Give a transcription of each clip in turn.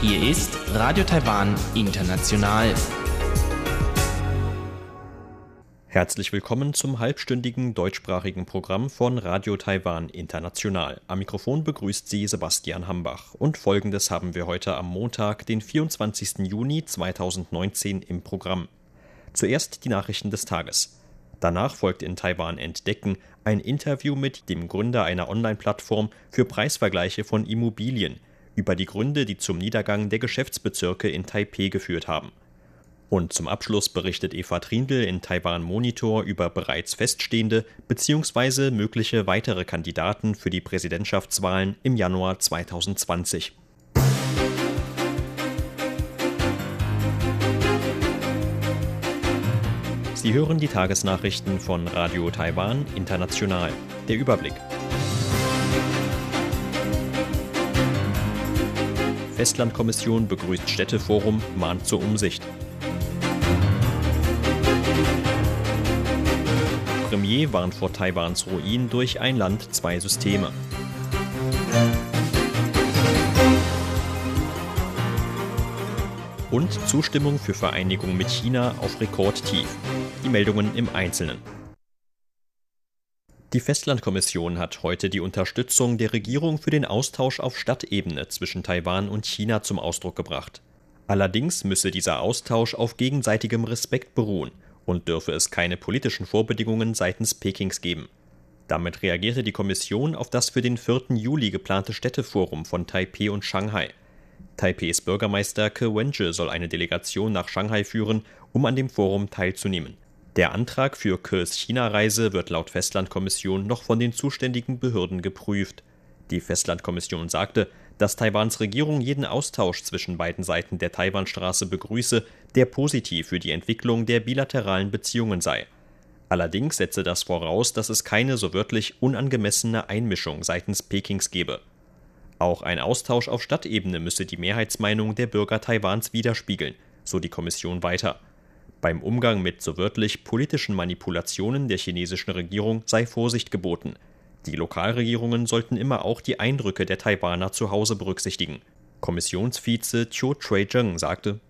Hier ist Radio Taiwan International. Herzlich willkommen zum halbstündigen deutschsprachigen Programm von Radio Taiwan International. Am Mikrofon begrüßt Sie Sebastian Hambach. Und folgendes haben wir heute am Montag, den 24. Juni 2019 im Programm. Zuerst die Nachrichten des Tages. Danach folgt in Taiwan Entdecken ein Interview mit dem Gründer einer Online-Plattform für Preisvergleiche von Immobilien über die Gründe, die zum Niedergang der Geschäftsbezirke in Taipeh geführt haben. Und zum Abschluss berichtet Eva Trindl in Taiwan Monitor über bereits feststehende bzw. mögliche weitere Kandidaten für die Präsidentschaftswahlen im Januar 2020. Sie hören die Tagesnachrichten von Radio Taiwan International. Der Überblick. Festlandkommission begrüßt Städteforum, mahnt zur Umsicht. Premier warnt vor Taiwans Ruin durch ein Land, zwei Systeme. Und Zustimmung für Vereinigung mit China auf Rekordtief. Die Meldungen im Einzelnen. Die Festlandkommission hat heute die Unterstützung der Regierung für den Austausch auf Stadtebene zwischen Taiwan und China zum Ausdruck gebracht. Allerdings müsse dieser Austausch auf gegenseitigem Respekt beruhen und dürfe es keine politischen Vorbedingungen seitens Pekings geben. Damit reagierte die Kommission auf das für den 4. Juli geplante Städteforum von Taipeh und Shanghai. Taipehs Bürgermeister Ke Wenje soll eine Delegation nach Shanghai führen, um an dem Forum teilzunehmen. Der Antrag für Kes China-Reise wird laut Festlandkommission noch von den zuständigen Behörden geprüft. Die Festlandkommission sagte, dass Taiwans Regierung jeden Austausch zwischen beiden Seiten der Taiwanstraße begrüße, der positiv für die Entwicklung der bilateralen Beziehungen sei. Allerdings setze das voraus, dass es keine so wörtlich unangemessene Einmischung seitens Pekings gebe. Auch ein Austausch auf Stadtebene müsse die Mehrheitsmeinung der Bürger Taiwans widerspiegeln, so die Kommission weiter. Beim Umgang mit so wörtlich politischen Manipulationen der chinesischen Regierung sei Vorsicht geboten. Die Lokalregierungen sollten immer auch die Eindrücke der Taiwaner zu Hause berücksichtigen. Kommissionsvize Chiu Trey-Zheng sagte,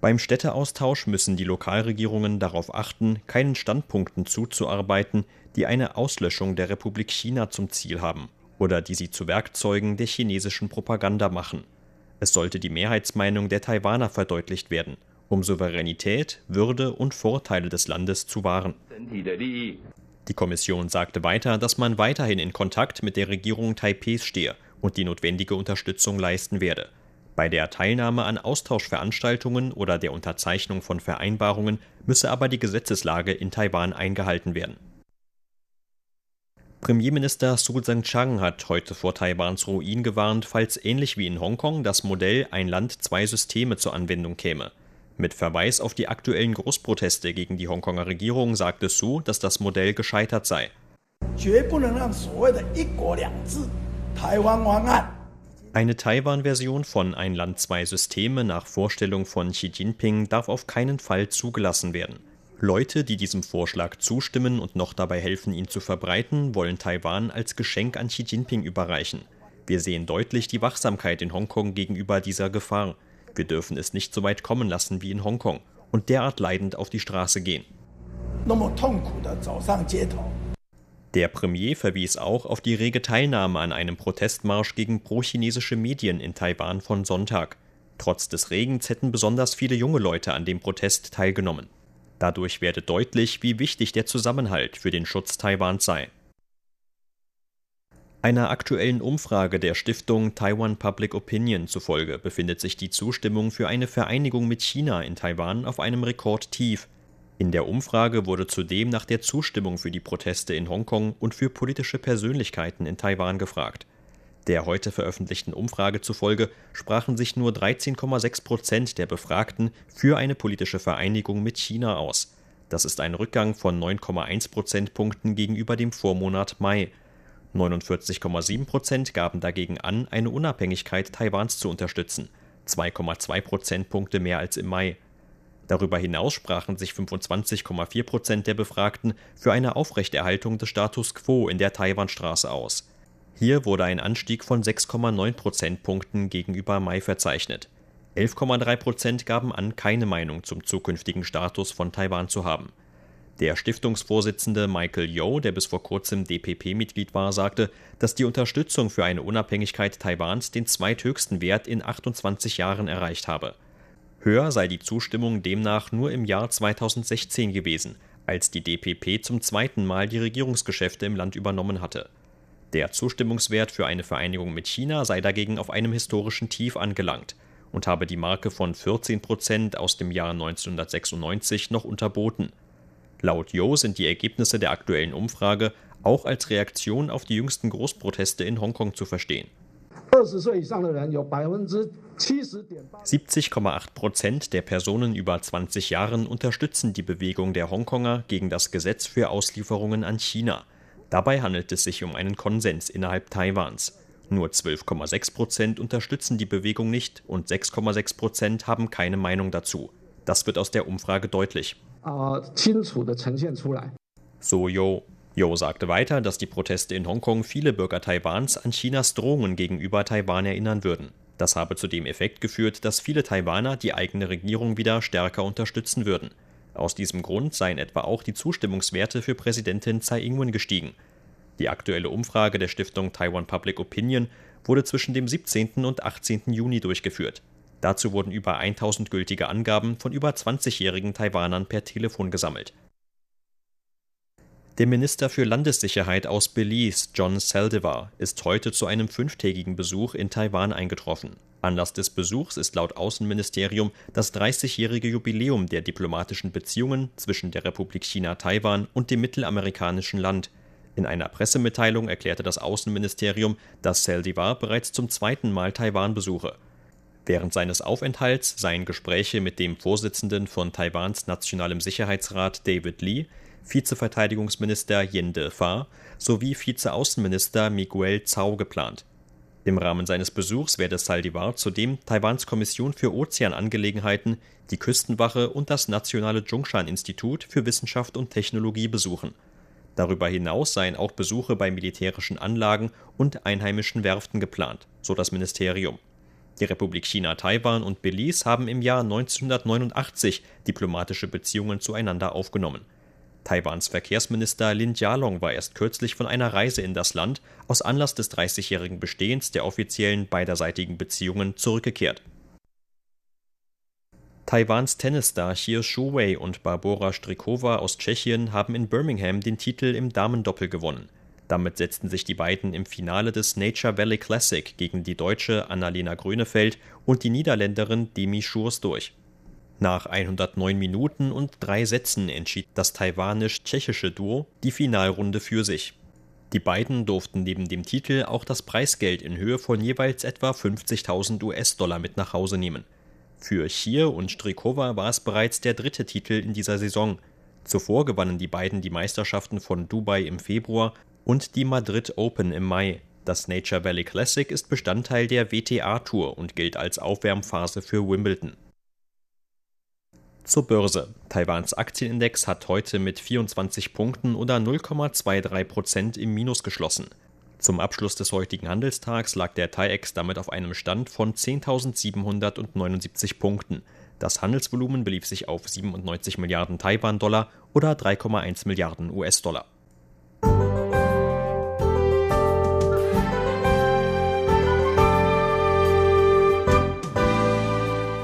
beim Städteaustausch müssen die Lokalregierungen darauf achten, keinen Standpunkten zuzuarbeiten, die eine Auslöschung der Republik China zum Ziel haben oder die sie zu Werkzeugen der chinesischen Propaganda machen. Es sollte die Mehrheitsmeinung der Taiwaner verdeutlicht werden, um Souveränität, Würde und Vorteile des Landes zu wahren. Die Kommission sagte weiter, dass man weiterhin in Kontakt mit der Regierung Taipehs stehe und die notwendige Unterstützung leisten werde. Bei der Teilnahme an Austauschveranstaltungen oder der Unterzeichnung von Vereinbarungen müsse aber die Gesetzeslage in Taiwan eingehalten werden. Premierminister Su Tseng-Chang hat heute vor Taiwans Ruin gewarnt, falls ähnlich wie in Hongkong das Modell ein Land, zwei Systeme zur Anwendung käme. Mit Verweis auf die aktuellen Großproteste gegen die Hongkonger Regierung sagte Su, dass das Modell gescheitert sei. Eine Taiwan-Version von Ein Land, zwei Systeme nach Vorstellung von Xi Jinping darf auf keinen Fall zugelassen werden. Leute, die diesem Vorschlag zustimmen und noch dabei helfen, ihn zu verbreiten, wollen Taiwan als Geschenk an Xi Jinping überreichen. Wir sehen deutlich die Wachsamkeit in Hongkong gegenüber dieser Gefahr. Wir dürfen es nicht so weit kommen lassen wie in Hongkong und derart leidend auf die Straße gehen. Der Premier verwies auch auf die rege Teilnahme an einem Protestmarsch gegen prochinesische Medien in Taiwan von Sonntag. Trotz des Regens hätten besonders viele junge Leute an dem Protest teilgenommen. Dadurch werde deutlich, wie wichtig der Zusammenhalt für den Schutz Taiwans sei. Einer aktuellen Umfrage der Stiftung Taiwan Public Opinion zufolge befindet sich die Zustimmung für eine Vereinigung mit China in Taiwan auf einem Rekordtief. In der Umfrage wurde zudem nach der Zustimmung für die Proteste in Hongkong und für politische Persönlichkeiten in Taiwan gefragt. Der heute veröffentlichten Umfrage zufolge sprachen sich nur 13,6 Prozent der Befragten für eine politische Vereinigung mit China aus. Das ist ein Rückgang von 9,1 Prozentpunkten gegenüber dem Vormonat Mai. 49,7 Prozent gaben dagegen an, eine Unabhängigkeit Taiwans zu unterstützen, 2,2 Prozentpunkte mehr als im Mai. Darüber hinaus sprachen sich 25,4 Prozent der Befragten für eine Aufrechterhaltung des Status quo in der Taiwanstraße aus. Hier wurde ein Anstieg von 6,9 Prozentpunkten gegenüber Mai verzeichnet. 11,3 Prozent gaben an, keine Meinung zum zukünftigen Status von Taiwan zu haben. Der Stiftungsvorsitzende Michael Yeo, der bis vor kurzem DPP-Mitglied war, sagte, dass die Unterstützung für eine Unabhängigkeit Taiwans den zweithöchsten Wert in 28 Jahren erreicht habe. Höher sei die Zustimmung demnach nur im Jahr 2016 gewesen, als die DPP zum zweiten Mal die Regierungsgeschäfte im Land übernommen hatte. Der Zustimmungswert für eine Vereinigung mit China sei dagegen auf einem historischen Tief angelangt und habe die Marke von 14 Prozent aus dem Jahr 1996 noch unterboten. Laut Yo sind die Ergebnisse der aktuellen Umfrage auch als Reaktion auf die jüngsten Großproteste in Hongkong zu verstehen. 70,8 Prozent der Personen über 20 Jahren unterstützen die Bewegung der Hongkonger gegen das Gesetz für Auslieferungen an China. Dabei handelt es sich um einen Konsens innerhalb Taiwans. Nur 12,6 Prozent unterstützen die Bewegung nicht und 6,6 Prozent haben keine Meinung dazu. Das wird aus der Umfrage deutlich. So Yo. Yo sagte weiter, dass die Proteste in Hongkong viele Bürger Taiwans an Chinas Drohungen gegenüber Taiwan erinnern würden. Das habe zu dem Effekt geführt, dass viele Taiwaner die eigene Regierung wieder stärker unterstützen würden. Aus diesem Grund seien etwa auch die Zustimmungswerte für Präsidentin Tsai Ing-wen gestiegen. Die aktuelle Umfrage der Stiftung Taiwan Public Opinion wurde zwischen dem 17. und 18. Juni durchgeführt. Dazu wurden über 1000 gültige Angaben von über 20-jährigen Taiwanern per Telefon gesammelt. Der Minister für Landessicherheit aus Belize, John Saldivar, ist heute zu einem fünftägigen Besuch in Taiwan eingetroffen. Anlass des Besuchs ist laut Außenministerium das 30-jährige Jubiläum der diplomatischen Beziehungen zwischen der Republik China Taiwan und dem mittelamerikanischen Land. In einer Pressemitteilung erklärte das Außenministerium, dass Saldivar bereits zum zweiten Mal Taiwan besuche. Während seines Aufenthalts seien Gespräche mit dem Vorsitzenden von Taiwans Nationalem Sicherheitsrat David Lee Vizeverteidigungsminister Yen De-fa sowie Vizeaußenminister Miguel Zhao geplant. Im Rahmen seines Besuchs werde Saldivar zudem Taiwans Kommission für Ozeanangelegenheiten, die Küstenwache und das Nationale Zhongshan-Institut für Wissenschaft und Technologie besuchen. Darüber hinaus seien auch Besuche bei militärischen Anlagen und einheimischen Werften geplant, so das Ministerium. Die Republik China Taiwan und Belize haben im Jahr 1989 diplomatische Beziehungen zueinander aufgenommen. Taiwans Verkehrsminister Lin Jialong war erst kürzlich von einer Reise in das Land aus Anlass des 30-jährigen Bestehens der offiziellen beiderseitigen Beziehungen zurückgekehrt. Taiwans Tennisstar Xie Shuwei und Barbora Strikova aus Tschechien haben in Birmingham den Titel im Damendoppel gewonnen. Damit setzten sich die beiden im Finale des Nature Valley Classic gegen die Deutsche Annalena Grönefeld und die Niederländerin Demi Schurs durch. Nach 109 Minuten und drei Sätzen entschied das taiwanisch-tschechische Duo die Finalrunde für sich. Die beiden durften neben dem Titel auch das Preisgeld in Höhe von jeweils etwa 50.000 US-Dollar mit nach Hause nehmen. Für Chier und Strikova war es bereits der dritte Titel in dieser Saison. Zuvor gewannen die beiden die Meisterschaften von Dubai im Februar und die Madrid Open im Mai. Das Nature Valley Classic ist Bestandteil der WTA Tour und gilt als Aufwärmphase für Wimbledon. Zur Börse. Taiwans Aktienindex hat heute mit 24 Punkten oder 0,23 Prozent im Minus geschlossen. Zum Abschluss des heutigen Handelstags lag der TAIEX damit auf einem Stand von 10.779 Punkten. Das Handelsvolumen belief sich auf 97 Milliarden Taiwan-Dollar oder 3,1 Milliarden US-Dollar.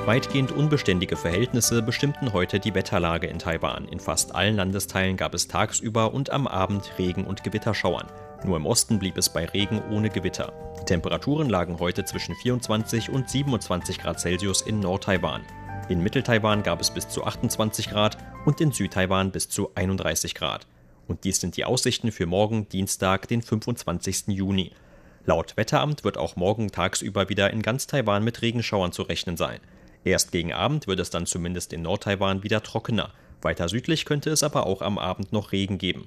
Weitgehend unbeständige Verhältnisse bestimmten heute die Wetterlage in Taiwan. In fast allen Landesteilen gab es tagsüber und am Abend Regen und Gewitterschauern. Nur im Osten blieb es bei Regen ohne Gewitter. Die Temperaturen lagen heute zwischen 24 und 27 Grad Celsius in Nord-Taiwan. In Mittel-Taiwan gab es bis zu 28 Grad und in Süd-Taiwan bis zu 31 Grad. Und dies sind die Aussichten für morgen, Dienstag, den 25. Juni. Laut Wetteramt wird auch morgen tagsüber wieder in ganz Taiwan mit Regenschauern zu rechnen sein. Erst gegen Abend wird es dann zumindest in Nordtaiwan wieder trockener. Weiter südlich könnte es aber auch am Abend noch Regen geben.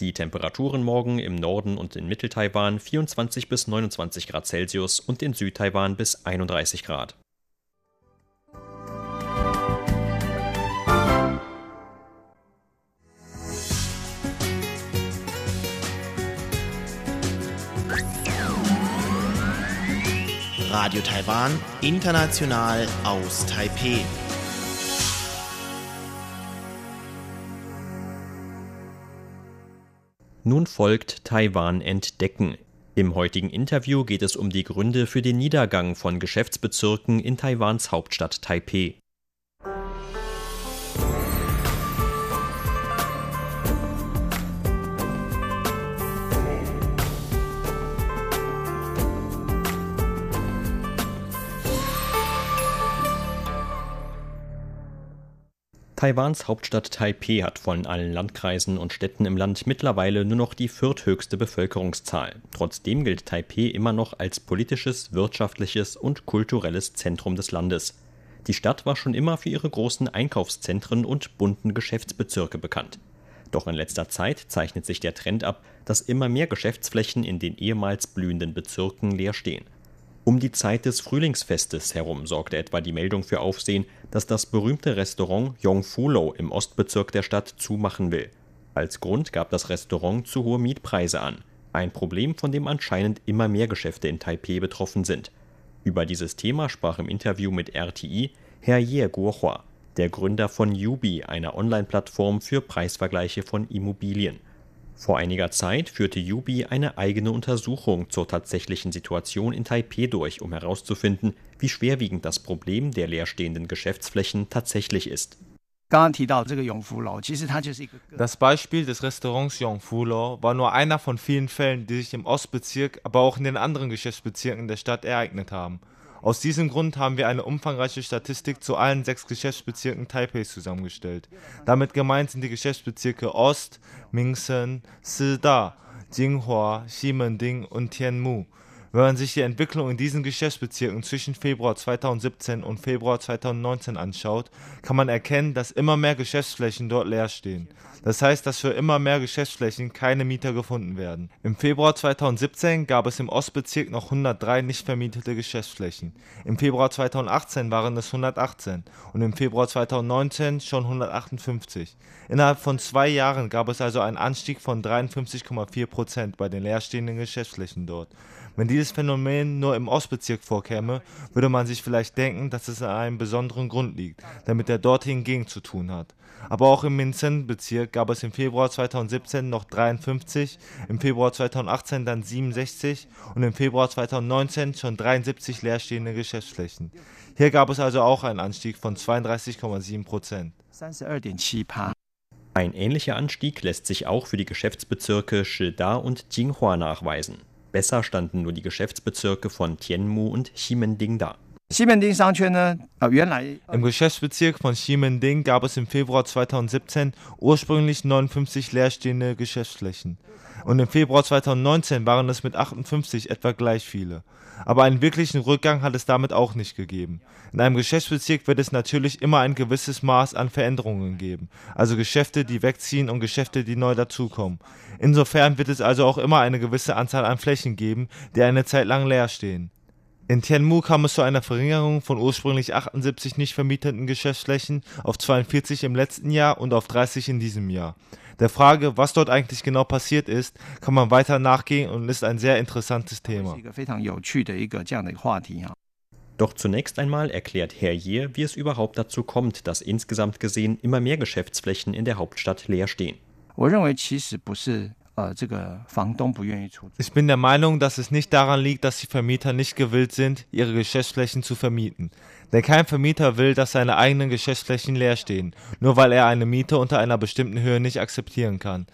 Die Temperaturen morgen im Norden und in Mitteltaiwan 24 bis 29 Grad Celsius und in Südtaiwan bis 31 Grad. Radio Taiwan, international aus Taipeh. Nun folgt Taiwan entdecken. Im heutigen Interview geht es um die Gründe für den Niedergang von Geschäftsbezirken in Taiwans Hauptstadt Taipeh. Taiwans Hauptstadt Taipeh hat von allen Landkreisen und Städten im Land mittlerweile nur noch die vierthöchste Bevölkerungszahl. Trotzdem gilt Taipeh immer noch als politisches, wirtschaftliches und kulturelles Zentrum des Landes. Die Stadt war schon immer für ihre großen Einkaufszentren und bunten Geschäftsbezirke bekannt. Doch in letzter Zeit zeichnet sich der Trend ab, dass immer mehr Geschäftsflächen in den ehemals blühenden Bezirken leer stehen. Um die Zeit des Frühlingsfestes herum sorgte etwa die Meldung für Aufsehen, dass das berühmte Restaurant Yongfulo im Ostbezirk der Stadt zumachen will. Als Grund gab das Restaurant zu hohe Mietpreise an. Ein Problem, von dem anscheinend immer mehr Geschäfte in Taipeh betroffen sind. Über dieses Thema sprach im Interview mit RTI Herr Ye Guohua, der Gründer von Yubi, einer Online-Plattform für Preisvergleiche von Immobilien. Vor einiger Zeit führte Yubi eine eigene Untersuchung zur tatsächlichen Situation in Taipeh durch, um herauszufinden, wie schwerwiegend das Problem der leerstehenden Geschäftsflächen tatsächlich ist. Das Beispiel des Restaurants Yongfulo war nur einer von vielen Fällen, die sich im Ostbezirk, aber auch in den anderen Geschäftsbezirken der Stadt ereignet haben. Aus diesem Grund haben wir eine umfangreiche Statistik zu allen sechs Geschäftsbezirken Taipeis zusammengestellt. Damit gemeint sind die Geschäftsbezirke Ost, Mingsen, Sida, Jinghua, Ximending und Tianmu. Wenn man sich die Entwicklung in diesen Geschäftsbezirken zwischen Februar 2017 und Februar 2019 anschaut, kann man erkennen, dass immer mehr Geschäftsflächen dort leer stehen. Das heißt, dass für immer mehr Geschäftsflächen keine Mieter gefunden werden. Im Februar 2017 gab es im Ostbezirk noch 103 nicht vermietete Geschäftsflächen. Im Februar 2018 waren es 118 und im Februar 2019 schon 158. Innerhalb von zwei Jahren gab es also einen Anstieg von 53,4 Prozent bei den leerstehenden Geschäftsflächen dort. Wenn dieses Phänomen nur im Ostbezirk vorkäme, würde man sich vielleicht denken, dass es an einem besonderen Grund liegt, der mit der dortigen zu tun hat. Aber auch im Minzen-Bezirk gab es im Februar 2017 noch 53, im Februar 2018 dann 67 und im Februar 2019 schon 73 leerstehende Geschäftsflächen. Hier gab es also auch einen Anstieg von 32,7 Prozent. Ein ähnlicher Anstieg lässt sich auch für die Geschäftsbezirke Shida und Jinghua nachweisen. Besser standen nur die Geschäftsbezirke von Tianmu und Ximending da. Im Geschäftsbezirk von Ximending gab es im Februar 2017 ursprünglich 59 leerstehende Geschäftsflächen. Und im Februar 2019 waren es mit 58 etwa gleich viele. Aber einen wirklichen Rückgang hat es damit auch nicht gegeben. In einem Geschäftsbezirk wird es natürlich immer ein gewisses Maß an Veränderungen geben, also Geschäfte, die wegziehen und Geschäfte, die neu dazukommen. Insofern wird es also auch immer eine gewisse Anzahl an Flächen geben, die eine Zeit lang leer stehen. In Tianmu kam es zu einer Verringerung von ursprünglich 78 nicht vermieteten Geschäftsflächen auf 42 im letzten Jahr und auf 30 in diesem Jahr. Der Frage, was dort eigentlich genau passiert ist, kann man weiter nachgehen und ist ein sehr interessantes Thema. Doch zunächst einmal erklärt Herr Ye, wie es überhaupt dazu kommt, dass insgesamt gesehen immer mehr Geschäftsflächen in der Hauptstadt leer stehen. Ich bin der Meinung, dass es nicht daran liegt, dass die Vermieter nicht gewillt sind, ihre Geschäftsflächen zu vermieten. Denn kein Vermieter will, dass seine eigenen Geschäftsflächen leer stehen, nur weil er eine Miete unter einer bestimmten Höhe nicht akzeptieren kann.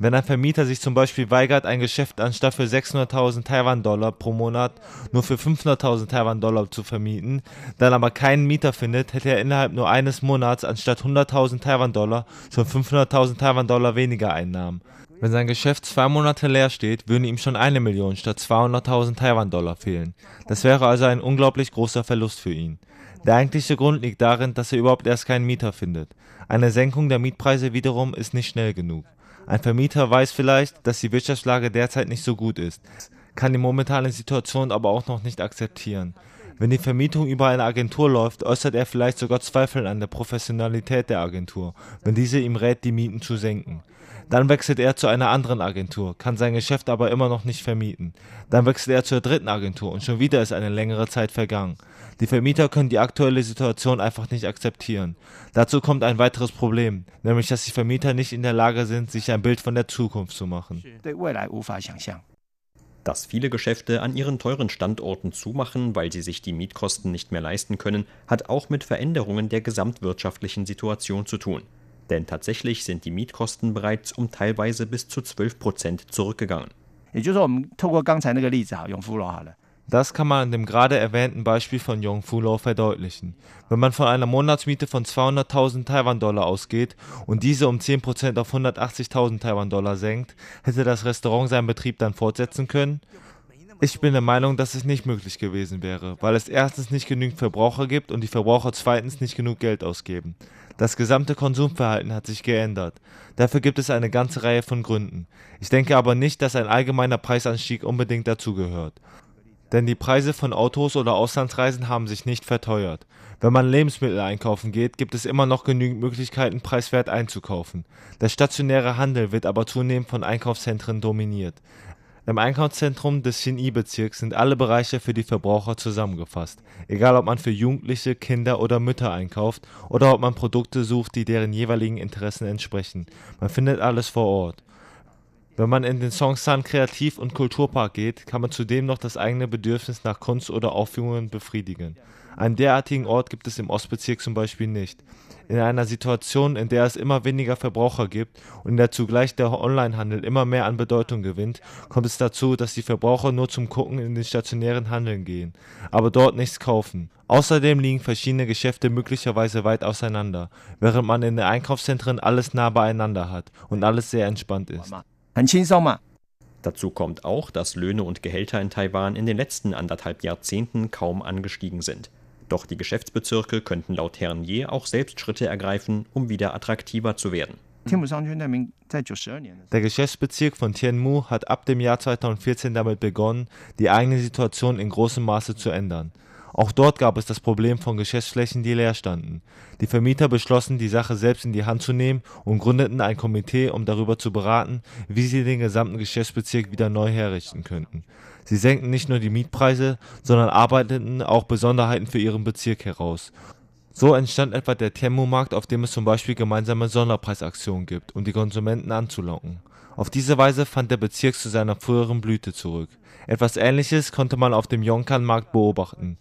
Wenn ein Vermieter sich zum Beispiel weigert, ein Geschäft anstatt für 600.000 Taiwan-Dollar pro Monat nur für 500.000 Taiwan-Dollar zu vermieten, dann aber keinen Mieter findet, hätte er innerhalb nur eines Monats anstatt 100.000 Taiwan-Dollar schon 500.000 Taiwan-Dollar weniger Einnahmen. Wenn sein Geschäft zwei Monate leer steht, würden ihm schon eine Million statt 200.000 Taiwan-Dollar fehlen. Das wäre also ein unglaublich großer Verlust für ihn. Der eigentliche Grund liegt darin, dass er überhaupt erst keinen Mieter findet. Eine Senkung der Mietpreise wiederum ist nicht schnell genug. Ein Vermieter weiß vielleicht, dass die Wirtschaftslage derzeit nicht so gut ist, kann die momentane Situation aber auch noch nicht akzeptieren. Wenn die Vermietung über eine Agentur läuft, äußert er vielleicht sogar Zweifel an der Professionalität der Agentur, wenn diese ihm rät, die Mieten zu senken. Dann wechselt er zu einer anderen Agentur, kann sein Geschäft aber immer noch nicht vermieten. Dann wechselt er zur dritten Agentur und schon wieder ist eine längere Zeit vergangen. Die Vermieter können die aktuelle Situation einfach nicht akzeptieren. Dazu kommt ein weiteres Problem, nämlich dass die Vermieter nicht in der Lage sind, sich ein Bild von der Zukunft zu machen. Dass viele Geschäfte an ihren teuren Standorten zumachen, weil sie sich die Mietkosten nicht mehr leisten können, hat auch mit Veränderungen der gesamtwirtschaftlichen Situation zu tun. Denn tatsächlich sind die Mietkosten bereits um teilweise bis zu 12 Prozent zurückgegangen. Das kann man an dem gerade erwähnten Beispiel von Yongfulo verdeutlichen. Wenn man von einer Monatsmiete von 200.000 Taiwan-Dollar ausgeht und diese um 10% auf 180.000 Taiwan-Dollar senkt, hätte das Restaurant seinen Betrieb dann fortsetzen können? Ich bin der Meinung, dass es nicht möglich gewesen wäre, weil es erstens nicht genügend Verbraucher gibt und die Verbraucher zweitens nicht genug Geld ausgeben. Das gesamte Konsumverhalten hat sich geändert. Dafür gibt es eine ganze Reihe von Gründen. Ich denke aber nicht, dass ein allgemeiner Preisanstieg unbedingt dazugehört. Denn die Preise von Autos oder Auslandsreisen haben sich nicht verteuert. Wenn man Lebensmittel einkaufen geht, gibt es immer noch genügend Möglichkeiten, preiswert einzukaufen. Der stationäre Handel wird aber zunehmend von Einkaufszentren dominiert. Im Einkaufszentrum des Xinyi-Bezirks sind alle Bereiche für die Verbraucher zusammengefasst, egal ob man für Jugendliche, Kinder oder Mütter einkauft oder ob man Produkte sucht, die deren jeweiligen Interessen entsprechen. Man findet alles vor Ort. Wenn man in den Songsan Kreativ- und Kulturpark geht, kann man zudem noch das eigene Bedürfnis nach Kunst oder Aufführungen befriedigen. Einen derartigen Ort gibt es im Ostbezirk zum Beispiel nicht. In einer Situation, in der es immer weniger Verbraucher gibt und in der zugleich der Onlinehandel immer mehr an Bedeutung gewinnt, kommt es dazu, dass die Verbraucher nur zum Gucken in den stationären Handeln gehen, aber dort nichts kaufen. Außerdem liegen verschiedene Geschäfte möglicherweise weit auseinander, während man in den Einkaufszentren alles nah beieinander hat und alles sehr entspannt ist. Dazu kommt auch, dass Löhne und Gehälter in Taiwan in den letzten anderthalb Jahrzehnten kaum angestiegen sind. Doch die Geschäftsbezirke könnten laut Herrn Ye auch selbst Schritte ergreifen, um wieder attraktiver zu werden. Der Geschäftsbezirk von Tianmu hat ab dem Jahr 2014 damit begonnen, die eigene Situation in großem Maße zu ändern. Auch dort gab es das Problem von Geschäftsflächen, die leer standen. Die Vermieter beschlossen, die Sache selbst in die Hand zu nehmen und gründeten ein Komitee, um darüber zu beraten, wie sie den gesamten Geschäftsbezirk wieder neu herrichten könnten. Sie senkten nicht nur die Mietpreise, sondern arbeiteten auch Besonderheiten für ihren Bezirk heraus. So entstand etwa der Thermomarkt, auf dem es zum Beispiel gemeinsame Sonderpreisaktionen gibt, um die Konsumenten anzulocken. Auf diese Weise fand der Bezirk zu seiner früheren Blüte zurück. Etwas ähnliches konnte man auf dem Yonkan-Markt beobachten.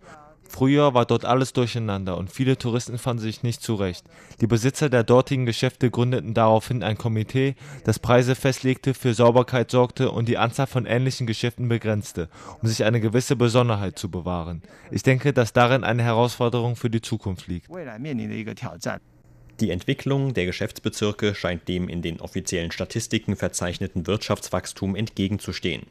Früher war dort alles durcheinander und viele Touristen fanden sich nicht zurecht. Die Besitzer der dortigen Geschäfte gründeten daraufhin ein Komitee, das Preise festlegte, für Sauberkeit sorgte und die Anzahl von ähnlichen Geschäften begrenzte, um sich eine gewisse Besonderheit zu bewahren. Ich denke, dass darin eine Herausforderung für die Zukunft liegt. Die Entwicklung der Geschäftsbezirke scheint dem in den offiziellen Statistiken verzeichneten Wirtschaftswachstum entgegenzustehen.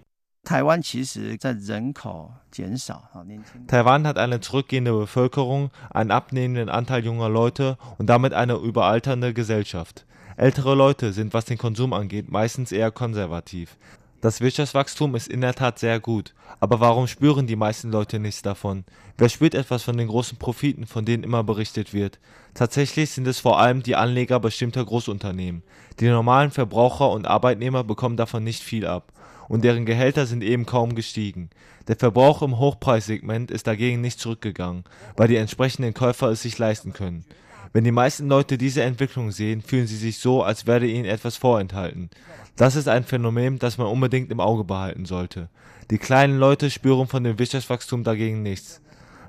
Taiwan hat eine zurückgehende Bevölkerung, einen abnehmenden Anteil junger Leute und damit eine überalternde Gesellschaft. Ältere Leute sind, was den Konsum angeht, meistens eher konservativ. Das Wirtschaftswachstum ist in der Tat sehr gut, aber warum spüren die meisten Leute nichts davon? Wer spürt etwas von den großen Profiten, von denen immer berichtet wird? Tatsächlich sind es vor allem die Anleger bestimmter Großunternehmen. Die normalen Verbraucher und Arbeitnehmer bekommen davon nicht viel ab und deren Gehälter sind eben kaum gestiegen. Der Verbrauch im Hochpreissegment ist dagegen nicht zurückgegangen, weil die entsprechenden Käufer es sich leisten können. Wenn die meisten Leute diese Entwicklung sehen, fühlen sie sich so, als werde ihnen etwas vorenthalten. Das ist ein Phänomen, das man unbedingt im Auge behalten sollte. Die kleinen Leute spüren von dem Wirtschaftswachstum dagegen nichts.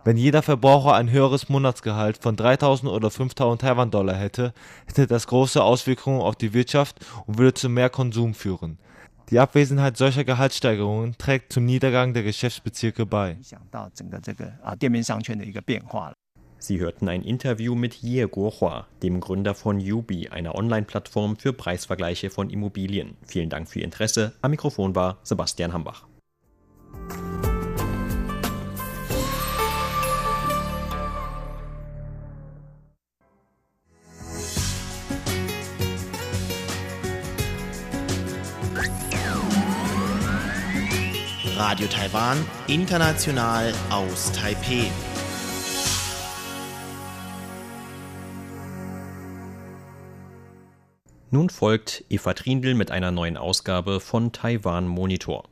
Wenn jeder Verbraucher ein höheres Monatsgehalt von 3000 oder 5000 Taiwan-Dollar hätte, hätte das große Auswirkungen auf die Wirtschaft und würde zu mehr Konsum führen. Die Abwesenheit solcher Gehaltssteigerungen trägt zum Niedergang der Geschäftsbezirke bei. Sie hörten ein Interview mit Ye Guohua, dem Gründer von Yubi, einer Online-Plattform für Preisvergleiche von Immobilien. Vielen Dank für Ihr Interesse. Am Mikrofon war Sebastian Hambach. Radio Taiwan, international aus Taipeh. Nun folgt Eva Trindl mit einer neuen Ausgabe von Taiwan Monitor.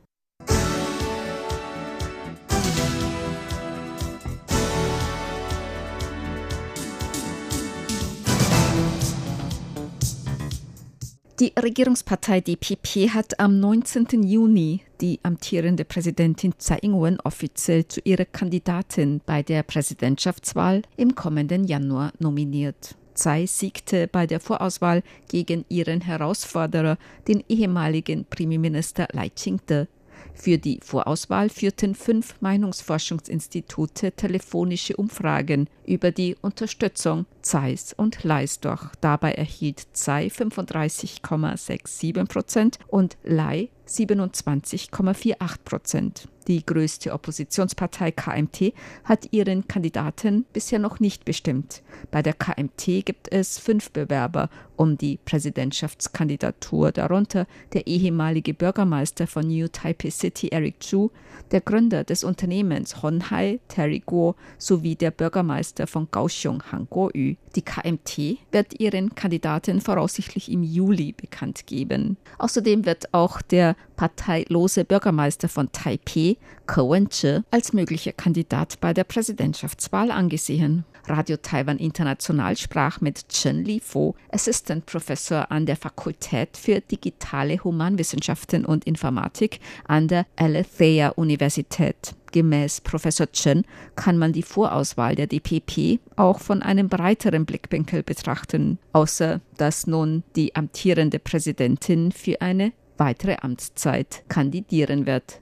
Die Regierungspartei DPP hat am 19. Juni die amtierende Präsidentin Tsai Ing-wen offiziell zu ihrer Kandidatin bei der Präsidentschaftswahl im kommenden Januar nominiert. Tsai siegte bei der Vorauswahl gegen ihren Herausforderer, den ehemaligen Premierminister Lai Ching-te. Für die Vorauswahl führten fünf Meinungsforschungsinstitute telefonische Umfragen über die Unterstützung Zeis und Leis durch. Dabei erhielt Zei 35,67 Prozent und Lei 27,48 Prozent. Die größte Oppositionspartei KMT hat ihren Kandidaten bisher noch nicht bestimmt. Bei der KMT gibt es fünf Bewerber um die Präsidentschaftskandidatur, darunter der ehemalige Bürgermeister von New Taipei City Eric Chu, der Gründer des Unternehmens Honhai Terry Guo sowie der Bürgermeister von Kaohsiung Han Kuo-yu. Die KMT wird ihren Kandidaten voraussichtlich im Juli bekannt geben. Außerdem wird auch der parteilose Bürgermeister von Taipei, Ke Wen-che, als möglicher Kandidat bei der Präsidentschaftswahl angesehen. Radio Taiwan International sprach mit Chen Li-Fo, Assistant Professor an der Fakultät für digitale Humanwissenschaften und Informatik an der Alethea Universität. Gemäß Professor Chen kann man die Vorauswahl der DPP auch von einem breiteren Blickwinkel betrachten, außer dass nun die amtierende Präsidentin für eine weitere Amtszeit kandidieren wird.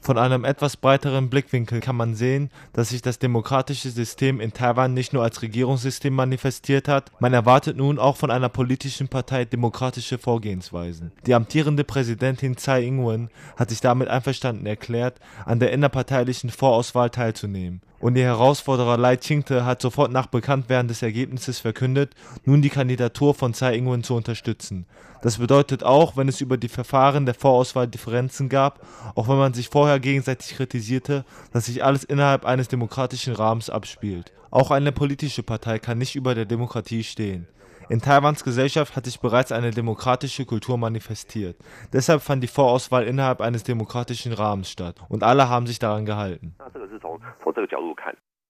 Von einem etwas breiteren Blickwinkel kann man sehen, dass sich das demokratische System in Taiwan nicht nur als Regierungssystem manifestiert hat, man erwartet nun auch von einer politischen Partei demokratische Vorgehensweisen. Die amtierende Präsidentin Tsai Ing-wen hat sich damit einverstanden erklärt, an der innerparteilichen Vorauswahl teilzunehmen. Und ihr Herausforderer Lai Ching-te hat sofort nach Bekanntwerden des Ergebnisses verkündet, nun die Kandidatur von Tsai Ing-wen zu unterstützen. Das bedeutet auch, wenn es über die Verfahren der Vorauswahl Differenzen gab, auch wenn man sich vorher gegenseitig kritisierte, dass sich alles innerhalb eines demokratischen Rahmens abspielt. Auch eine politische Partei kann nicht über der Demokratie stehen. In Taiwans Gesellschaft hat sich bereits eine demokratische Kultur manifestiert. Deshalb fand die Vorauswahl innerhalb eines demokratischen Rahmens statt und alle haben sich daran gehalten.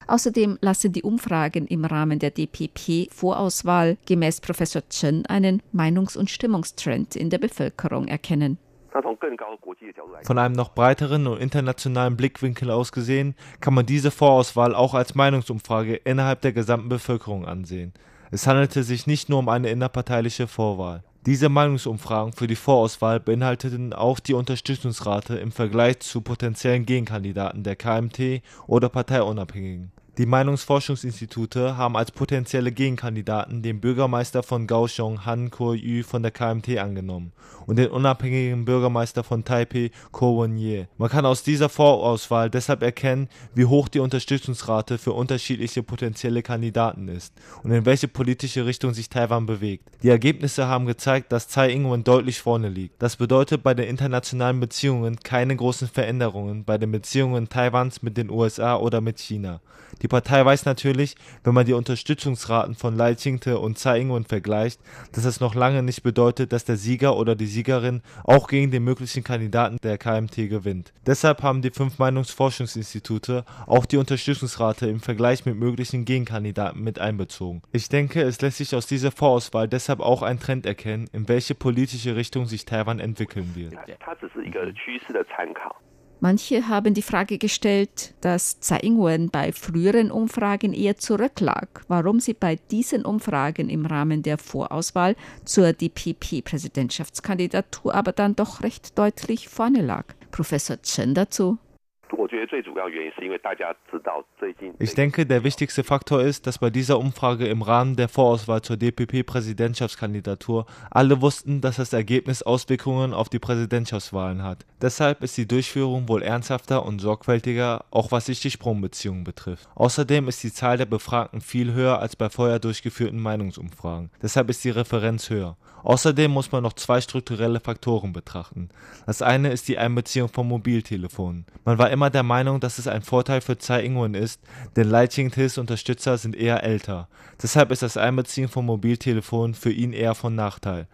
Außerdem lassen die Umfragen im Rahmen der DPP-Vorauswahl gemäß Professor Chen einen Meinungs- und Stimmungstrend in der Bevölkerung erkennen. Von einem noch breiteren und internationalen Blickwinkel aus gesehen, kann man diese Vorauswahl auch als Meinungsumfrage innerhalb der gesamten Bevölkerung ansehen. Es handelte sich nicht nur um eine innerparteiliche Vorwahl. Diese Meinungsumfragen für die Vorauswahl beinhalteten auch die Unterstützungsrate im Vergleich zu potenziellen Gegenkandidaten der KMT oder Parteiunabhängigen. Die Meinungsforschungsinstitute haben als potenzielle Gegenkandidaten den Bürgermeister von Kaohsiung Han Kuo-yu von der KMT angenommen und den unabhängigen Bürgermeister von Taipei Ko Wen-ye. Man kann aus dieser Vorauswahl deshalb erkennen, wie hoch die Unterstützungsrate für unterschiedliche potenzielle Kandidaten ist und in welche politische Richtung sich Taiwan bewegt. Die Ergebnisse haben gezeigt, dass Tsai Ing-wen deutlich vorne liegt. Das bedeutet bei den internationalen Beziehungen keine großen Veränderungen bei den Beziehungen Taiwans mit den USA oder mit China. Die Partei weiß natürlich, wenn man die Unterstützungsraten von Lai Ching-te und Tsai Ing-wen vergleicht, dass das noch lange nicht bedeutet, dass der Sieger oder die Siegerin auch gegen den möglichen Kandidaten der KMT gewinnt. Deshalb haben die fünf Meinungsforschungsinstitute auch die Unterstützungsrate im Vergleich mit möglichen Gegenkandidaten mit einbezogen. Ich denke, es lässt sich aus dieser Vorauswahl deshalb auch ein Trend erkennen, in welche politische Richtung sich Taiwan entwickeln wird. Manche haben die Frage gestellt, dass Tsai Ing-wen bei früheren Umfragen eher zurücklag, warum sie bei diesen Umfragen im Rahmen der Vorauswahl zur DPP-Präsidentschaftskandidatur aber dann doch recht deutlich vorne lag. Professor Chen dazu. Ich denke, der wichtigste Faktor ist, dass bei dieser Umfrage im Rahmen der Vorauswahl zur DPP-Präsidentschaftskandidatur alle wussten, dass das Ergebnis Auswirkungen auf die Präsidentschaftswahlen hat. Deshalb ist die Durchführung wohl ernsthafter und sorgfältiger, auch was sich die Sprungbeziehungen betrifft. Außerdem ist die Zahl der Befragten viel höher als bei vorher durchgeführten Meinungsumfragen. Deshalb ist die Referenz höher. Außerdem muss man noch zwei strukturelle Faktoren betrachten. Das eine ist die Einbeziehung von Mobiltelefonen. Man war immer der Meinung, dass es ein Vorteil für Tsai Ing-wen ist, denn Lai Ching-tes Unterstützer sind eher älter. Deshalb ist das Einbeziehen von Mobiltelefonen für ihn eher von Nachteil.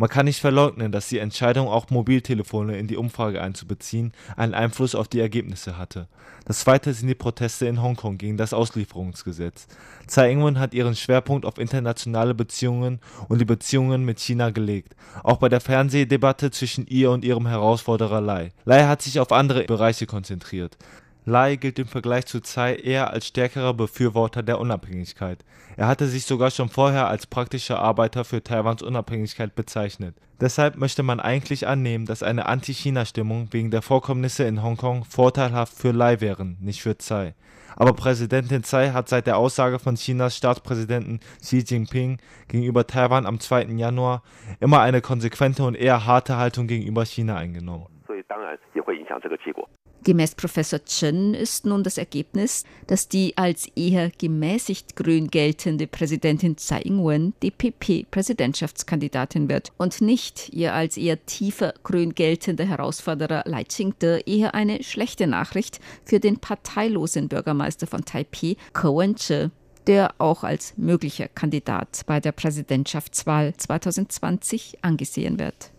Man kann nicht verleugnen, dass die Entscheidung, auch Mobiltelefone in die Umfrage einzubeziehen, einen Einfluss auf die Ergebnisse hatte. Das zweite sind die Proteste in Hongkong gegen das Auslieferungsgesetz. Tsai Ing-wen hat ihren Schwerpunkt auf internationale Beziehungen und die Beziehungen mit China gelegt, auch bei der Fernsehdebatte zwischen ihr und ihrem Herausforderer Lai. Lai hat sich auf andere Bereiche konzentriert. Lai gilt im Vergleich zu Tsai eher als stärkerer Befürworter der Unabhängigkeit. Er hatte sich sogar schon vorher als praktischer Arbeiter für Taiwans Unabhängigkeit bezeichnet. Deshalb möchte man eigentlich annehmen, dass eine Anti-China-Stimmung wegen der Vorkommnisse in Hongkong vorteilhaft für Lai wären, nicht für Tsai. Aber Präsidentin Tsai hat seit der Aussage von Chinas Staatspräsidenten Xi Jinping gegenüber Taiwan am 2. Januar immer eine konsequente und eher harte Haltung gegenüber China eingenommen. Gemäß Professor Chen ist nun das Ergebnis, dass die als eher gemäßigt grün geltende Präsidentin Tsai Ing-wen DPP-Präsidentschaftskandidatin wird und nicht ihr als eher tiefer grün geltender Herausforderer Lai Ching-te eher eine schlechte Nachricht für den parteilosen Bürgermeister von Taipei, Ko Wen-che, der auch als möglicher Kandidat bei der Präsidentschaftswahl 2020 angesehen wird.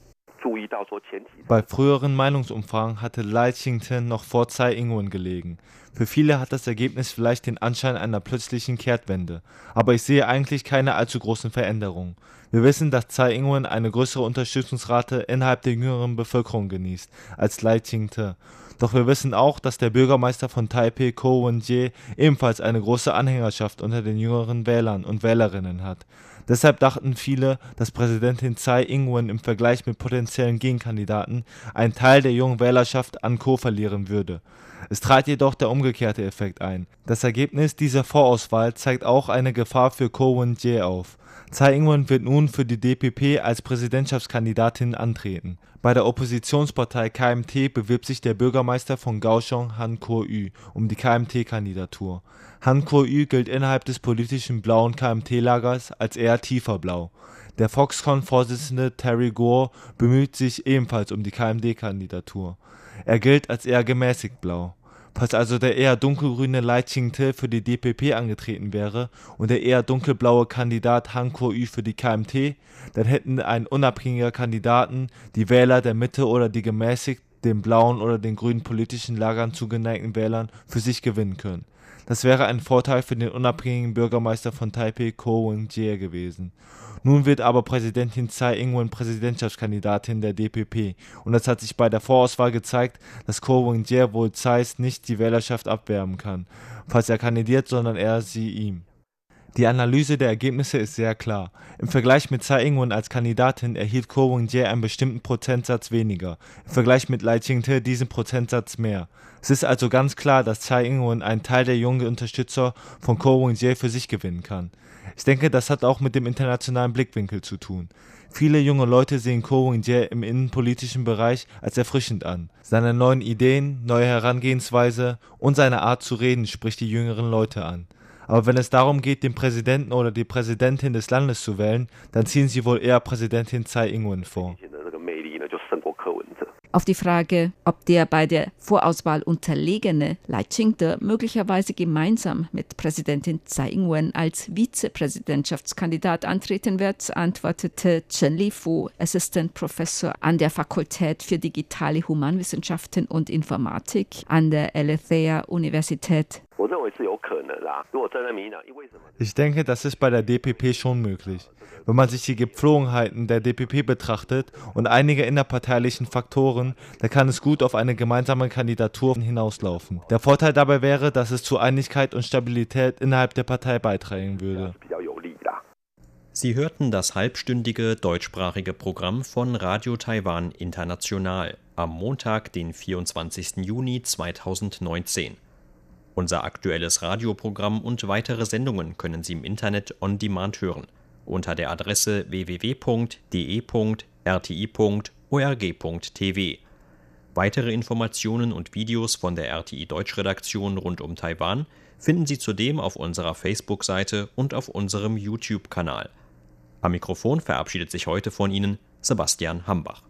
Bei früheren Meinungsumfragen hatte Ching-te noch vor Tsai Ing-wen gelegen. Für viele hat das Ergebnis vielleicht den Anschein einer plötzlichen Kehrtwende, aber ich sehe eigentlich keine allzu großen Veränderungen. Wir wissen, dass Tsai Ing-wen eine größere Unterstützungsrate innerhalb der jüngeren Bevölkerung genießt als Ching-te. Doch wir wissen auch, dass der Bürgermeister von Taipei, Ko Wen-je, ebenfalls eine große Anhängerschaft unter den jüngeren Wählern und Wählerinnen hat. Deshalb dachten viele, dass Präsidentin Tsai Ing-wen im Vergleich mit potenziellen Gegenkandidaten einen Teil der jungen Wählerschaft an Ko verlieren würde. Es trat jedoch der umgekehrte Effekt ein. Das Ergebnis dieser Vorauswahl zeigt auch eine Gefahr für Ko Wen-je auf. Tsai Ing-wen wird nun für die DPP als Präsidentschaftskandidatin antreten. Bei der Oppositionspartei KMT bewirbt sich der Bürgermeister von Kaohsiung Han Kuo-yu um die KMT-Kandidatur. Han Kuo-yu gilt innerhalb des politischen blauen KMT-Lagers als eher tiefer blau. Der Foxconn-Vorsitzende Terry Gore bemüht sich ebenfalls um die KMT-Kandidatur. Er gilt als eher gemäßigt blau. Falls also der eher dunkelgrüne Lai Ching-te für die DPP angetreten wäre und der eher dunkelblaue Kandidat Han Kuo-yu für die KMT, dann hätten ein unabhängiger Kandidaten die Wähler der Mitte oder die gemäßigt den blauen oder den grünen politischen Lagern zugeneigten Wählern für sich gewinnen können. Das wäre ein Vorteil für den unabhängigen Bürgermeister von Taipei, Ko Wen-je gewesen. Nun wird aber Präsidentin Tsai Ing-wen Präsidentschaftskandidatin der DPP und es hat sich bei der Vorauswahl gezeigt, dass Ko Wen-je wohl Tsais nicht die Wählerschaft abwerben kann, falls er kandidiert, sondern er sie ihm. Die Analyse der Ergebnisse ist sehr klar. Im Vergleich mit Tsai Ing-wen als Kandidatin erhielt Ko Wen-je einen bestimmten Prozentsatz weniger, im Vergleich mit Lai Ching-te diesen Prozentsatz mehr. Es ist also ganz klar, dass Tsai Ing-wen einen Teil der jungen Unterstützer von Ko Wen-je für sich gewinnen kann. Ich denke, das hat auch mit dem internationalen Blickwinkel zu tun. Viele junge Leute sehen Ko Wen-je im innenpolitischen Bereich als erfrischend an. Seine neuen Ideen, neue Herangehensweise und seine Art zu reden spricht die jüngeren Leute an. Aber wenn es darum geht, den Präsidenten oder die Präsidentin des Landes zu wählen, dann ziehen sie wohl eher Präsidentin Tsai Ing-wen vor. Auf die Frage, ob der bei der Vorauswahl unterlegene Lai Ching-te möglicherweise gemeinsam mit Präsidentin Tsai Ing-wen als Vizepräsidentschaftskandidat antreten wird, antwortete Chen Li-fu, Assistant Professor an der Fakultät für digitale Humanwissenschaften und Informatik an der Alethea Universität. Ich denke, das ist bei der DPP schon möglich. Wenn man sich die Gepflogenheiten der DPP betrachtet und einige innerparteilichen Faktoren, dann kann es gut auf eine gemeinsame Kandidatur hinauslaufen. Der Vorteil dabei wäre, dass es zu Einigkeit und Stabilität innerhalb der Partei beitragen würde. Sie hörten das halbstündige deutschsprachige Programm von Radio Taiwan International am Montag, den 24. Juni 2019. Unser aktuelles Radioprogramm und weitere Sendungen können Sie im Internet on demand hören unter der Adresse www.de.rti.org.tv. Weitere Informationen und Videos von der RTI Deutschredaktion rund um Taiwan finden Sie zudem auf unserer Facebook-Seite und auf unserem YouTube-Kanal. Am Mikrofon verabschiedet sich heute von Ihnen Sebastian Hambach.